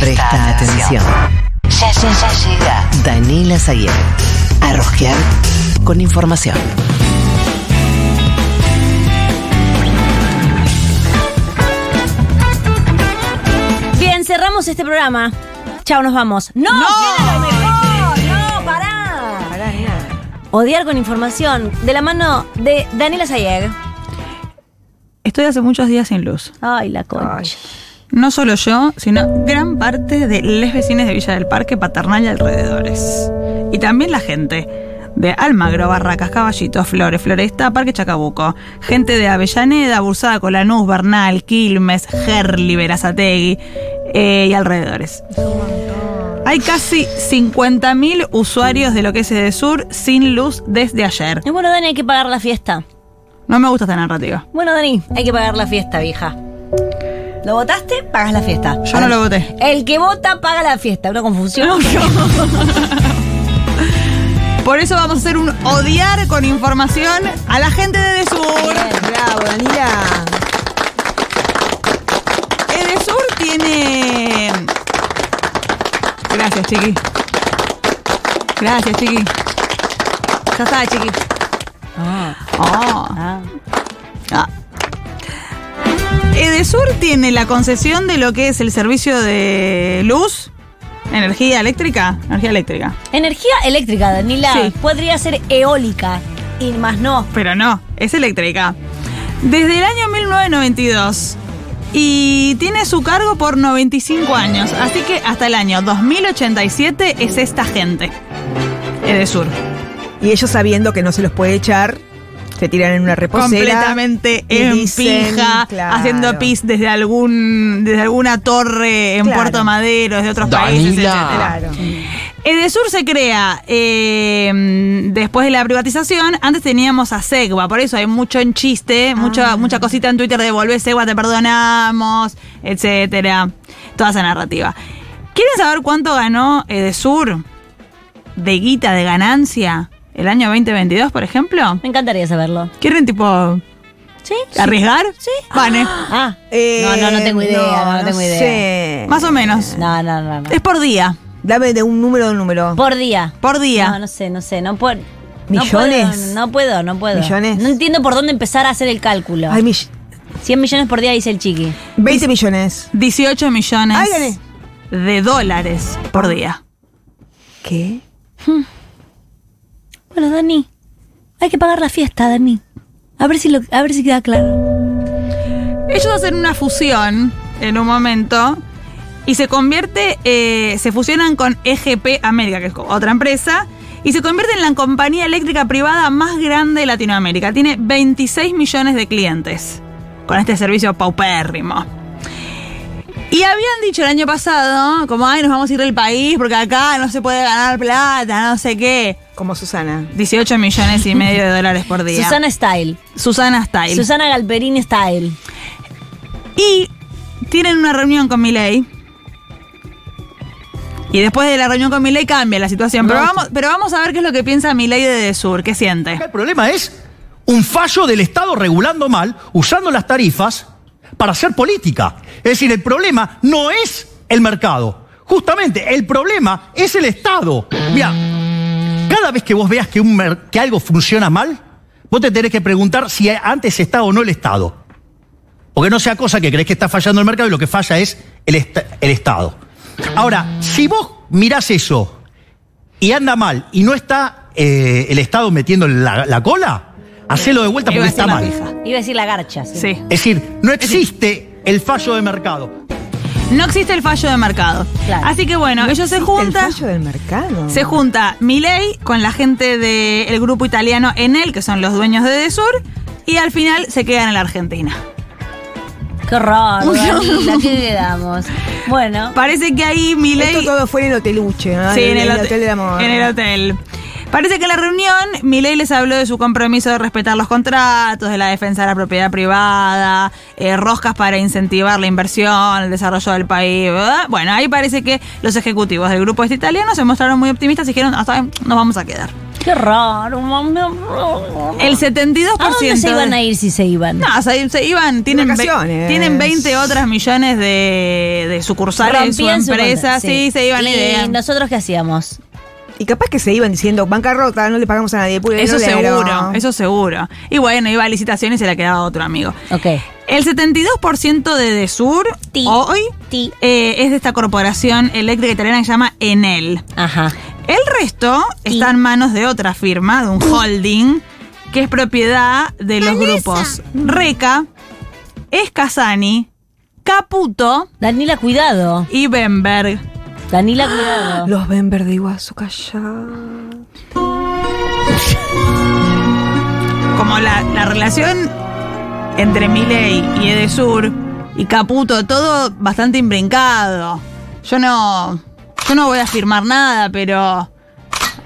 Presta atención. Ya, ya, ya llega. Daniela Zaguer. A rosquear con información. Bien, cerramos este programa. Chao, nos vamos. ¡No! ¡No! queda lo mejor! ¡No, pará! Odiar con información. De la mano de Daniela Sayeg. Estoy hace muchos días sin luz. Ay, la concha. No solo yo, sino gran parte de les vecinos de Villa del Parque, Paternal y alrededores. Y también la gente de Almagro, Barracas, Caballitos, Flores, Floresta, Parque Chacabuco. Gente de Avellaneda, Bursada, Colanús, Bernal, Quilmes, Gerli, Verazategui eh, y alrededores. Hay casi 50.000 usuarios de lo que es Edesur sin luz desde ayer. Y bueno, Dani, hay que pagar la fiesta. No me gusta esta narrativa. Bueno, Dani, hay que pagar la fiesta, vieja. ¿Lo votaste? Pagas la fiesta. Yo no lo voté. El que vota paga la fiesta. Una confusión. Por eso vamos a hacer un odiar con información a la gente de Edesur. Bravo, Danila. Edesur tiene. Gracias, chiqui. Gracias, chiqui. Ya está, chiqui. Ah, Oh. ah. Ah. Edesur tiene la concesión de lo que es el servicio de luz, energía eléctrica, energía eléctrica. Energía eléctrica, Danila. Sí. Podría ser eólica. Y más no. Pero no, es eléctrica. Desde el año 1992. Y tiene su cargo por 95 años. Así que hasta el año 2087 es esta gente. Edesur. Y ellos sabiendo que no se los puede echar, se tiran en una reposera. Completamente en dicen, pija, claro. haciendo pis desde algún desde alguna torre en Claro. Puerto Madero, desde otros países, etcétera. Claro. Edesur se crea eh, después de la privatización. Antes teníamos a Segua, por eso hay mucho en chiste, mucha, mucha cosita en Twitter de volver Segua, te perdonamos, etcétera. Toda esa narrativa. ¿Quieren saber cuánto ganó Edesur de guita, de ganancia, el año 2022, por ejemplo? Me encantaría saberlo. ¿Quieren tipo ¿Sí? arriesgar? Sí. Vale. Ah. Eh, no, no, no tengo idea. No, no tengo idea. sé. Más o menos. No, no, no. no. Es por día. Dame de un número a un número. Por día. Por día. No, no sé, no sé. No puedo. ¿Millones? No puedo, no puedo. ¿Millones? No entiendo por dónde empezar a hacer el cálculo. Ay, mill- 100 millones por día dice el chiqui. 20 millones. 18 millones Ay, de dólares por día. ¿Qué? Bueno, Dani, hay que pagar la fiesta, Dani. A ver si lo, a ver si queda claro. Ellos hacen una fusión en un momento y se convierte, eh, se fusionan con EGP América, que es otra empresa, y se convierte en la compañía eléctrica privada más grande de Latinoamérica. Tiene 26 millones de clientes con este servicio paupérrimo. Y habían dicho el año pasado, como, ay, nos vamos a ir del país porque acá no se puede ganar plata, no sé qué. Como Susana. 18 millones y medio de dólares por día. Susana Style. Susana Style. Susana Galperín Style. Y tienen una reunión con Milei. Y después de la reunión con Milei cambia la situación. Pero vamos, pero vamos a ver qué es lo que piensa Milei de Desur. ¿Qué siente? El problema es un fallo del Estado regulando mal, usando las tarifas para hacer política. Es decir, el problema no es el mercado. Justamente, el problema es el Estado. Mira, cada vez que vos veas que, un que algo funciona mal, vos te tenés que preguntar si antes está o no el Estado. Porque no sea cosa que crees que está fallando el mercado y lo que falla es el, el Estado. Ahora, si vos mirás eso y anda mal y no está eh, el Estado metiendo la, la cola, hacelo de vuelta porque está la mal. Iba a decir la garcha. sí. Sí. Es decir, no existe el fallo de mercado. No existe el fallo de mercado. Claro. Así que bueno, ellos se ¿Existe juntan. El fallo del mercado. Se junta Milei con la gente del grupo italiano Enel, que son los dueños de Desur, y al final se quedan en la Argentina. Qué raro, Danila, ¿qué quedamos? Bueno, Parece que ahí Milei. Esto todo fue en el hoteluche, ¿no? Sí, en el, hotel, hotel del amor. En el hotel. Parece que en la reunión Milei les habló de su compromiso de respetar los contratos, de la defensa de la propiedad privada, eh, roscas para incentivar la inversión, el desarrollo del país. ¿verdad? Bueno, ahí parece que los ejecutivos del grupo este italiano se mostraron muy optimistas y dijeron, hasta ahí nos vamos a quedar. Qué raro, mami. El 72% ¿A dónde se iban a ir si se iban? No, se, se iban, tienen, ve- tienen 20 otras millones de, de sucursales en su empresa. sí. se iban ¿Y idea. nosotros qué hacíamos? Y capaz que se iban diciendo, bancarrota, no le pagamos a nadie. puro Eso dinero". seguro, eso seguro. Y bueno, iba a licitación y se la quedaba otro amigo. Ok. El 72% de Desur Ti. hoy Ti. eh, es de esta corporación eléctrica italiana que se llama Enel. Ajá. El resto Ti. está en manos de otra firma, de un holding, que es propiedad de los grupos Reca, Escasani, Caputo Danila, cuidado. y Bemberg. Danila, cuidado. Los ven verde calla. Como la, la relación entre Milei y Edesur y Caputo, todo bastante imbrincado. Yo no, yo no voy a afirmar nada, pero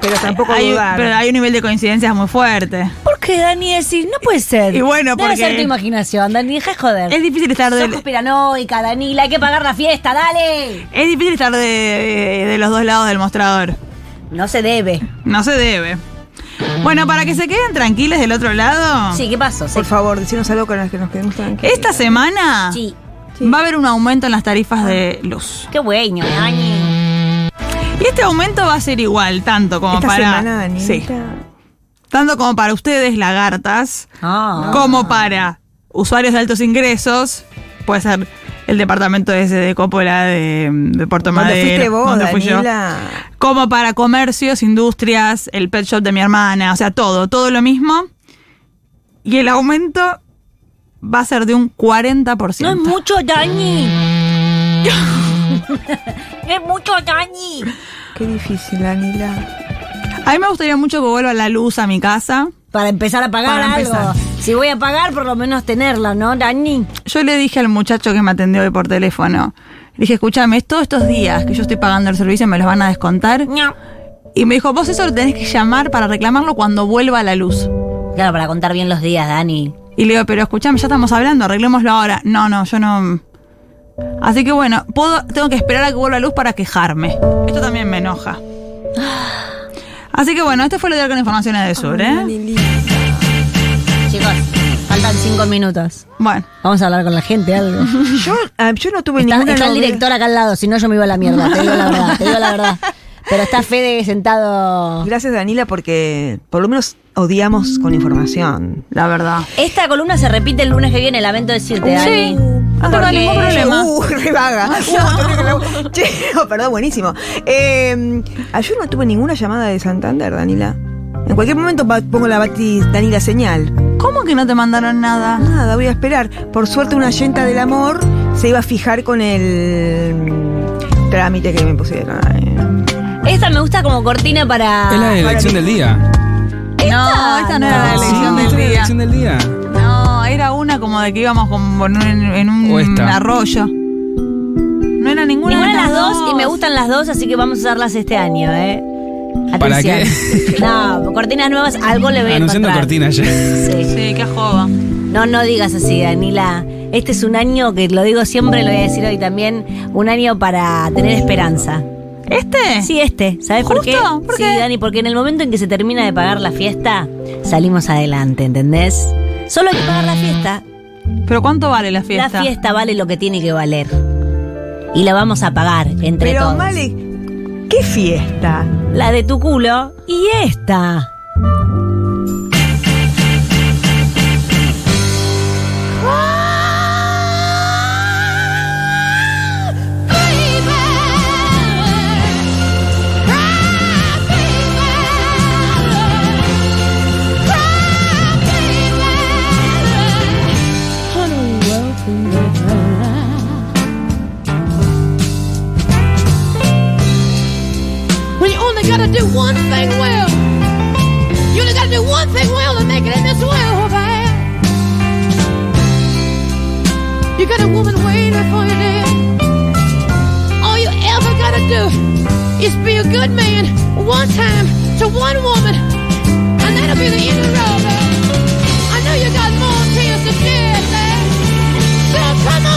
Pero tampoco hay, dudar. pero hay un nivel de coincidencias muy fuerte. ¿Por qué, Dani? Decir, no puede ser. Y bueno, Debe porque- ser tu imaginación, Dani. Deja de joder. Es difícil estar Sos de, conspiranoica, Danila. Hay que pagar la fiesta, dale. es difícil estar de, de los dos lados del mostrador. No se debe. No se debe. Bueno, para que se queden tranquilos del otro lado, Sí, ¿qué pasó? Se- Por favor, decinos algo con las que nos quedemos tranquilos. esta semana Sí. va a haber un aumento en las tarifas de luz. Qué bueno, Dani. Y este aumento va a ser igual, tanto como Esta para. semana, sí, tanto como para ustedes, lagartas, Ah. como para usuarios de altos ingresos. Puede ser el departamento ese de Coppola de, de Puerto ¿Dónde Madero. fuiste vos, donde fui yo. Como para comercios, industrias, el pet shop de mi hermana, o sea, todo, todo lo mismo. Y el aumento va a ser de un 40%. No es mucho, Dani. es mucho, Dani. Qué difícil, Daniela. A mí me gustaría mucho que vuelva la luz a mi casa. Para empezar a pagar Para algo. empezar. Si voy a pagar, por lo menos tenerla, ¿no, Dani? Yo le dije al muchacho que me atendió hoy por teléfono, le dije, escúchame, todos estos días que yo estoy pagando el servicio me los van a descontar. No. Y me dijo, vos eso lo tenés que llamar para reclamarlo cuando vuelva la luz. Claro, para contar bien los días, Dani. Y le digo, pero escúchame, ya estamos hablando, arreglémoslo ahora. No, no, yo no. Así que bueno, puedo, tengo que esperar a que vuelva la luz para quejarme. Esto también me enoja. Así que bueno, este fue lo de con informaciones de sur, ¿eh? Chicos, faltan cinco minutos. Bueno, Vamos a hablar con la gente, algo. Yo, ah, yo no tuve Está, ninguna está el director acá al lado, si no yo me iba a la mierda, te digo la verdad, te digo la verdad. Pero está Fede sentado. Gracias, Danila, porque por lo menos odiamos con información. la verdad. Esta columna se repite el lunes que viene, lamento decirte, Dani. no tengo ningún problema. Uh, re vaga. Uh, che, oh, perdón, buenísimo. Eh, ah, yo no tuve ninguna llamada de Santander, Danila. En cualquier momento pongo la Bati Danila señal. ¿Cómo que no te mandaron nada? Nada, voy a esperar. Por suerte, una yenta del amor se iba a fijar con el trámite que me pusieron. Ay. Esta me gusta como cortina para. Es la elección del día. No, esta no era la elección Sí, del día. elección del día. No, era una como de que íbamos como en un, en un esta. arroyo. No era ninguna, Ninguna de las dos y me gustan las dos, así que vamos a usarlas este año, ¿eh? ¿Para Atención. No, cortinas nuevas, algo le voy a Anunciando encontrar. cortina ya. Sí. Sí, qué joda. No, no digas así, Danila. Este es un año que lo digo siempre, lo voy a decir hoy también, un año para tener esperanza. ¿Este? Sí, este. ¿Sabes por qué? ¿Por sí, qué? Dani, porque en el momento en que se termina de pagar la fiesta, salimos adelante, ¿entendés? Solo hay que pagar la fiesta. ¿Pero cuánto vale la fiesta? La fiesta vale lo que tiene que valer. Y la vamos a pagar entre Pero, todos. Male, ¿qué fiesta? La de tu culo y esta. A woman waiting for you there. All you ever gotta do is be a good man one time to one woman, and that'll be the end of the road. I know you got more tears to shed, man. So come on.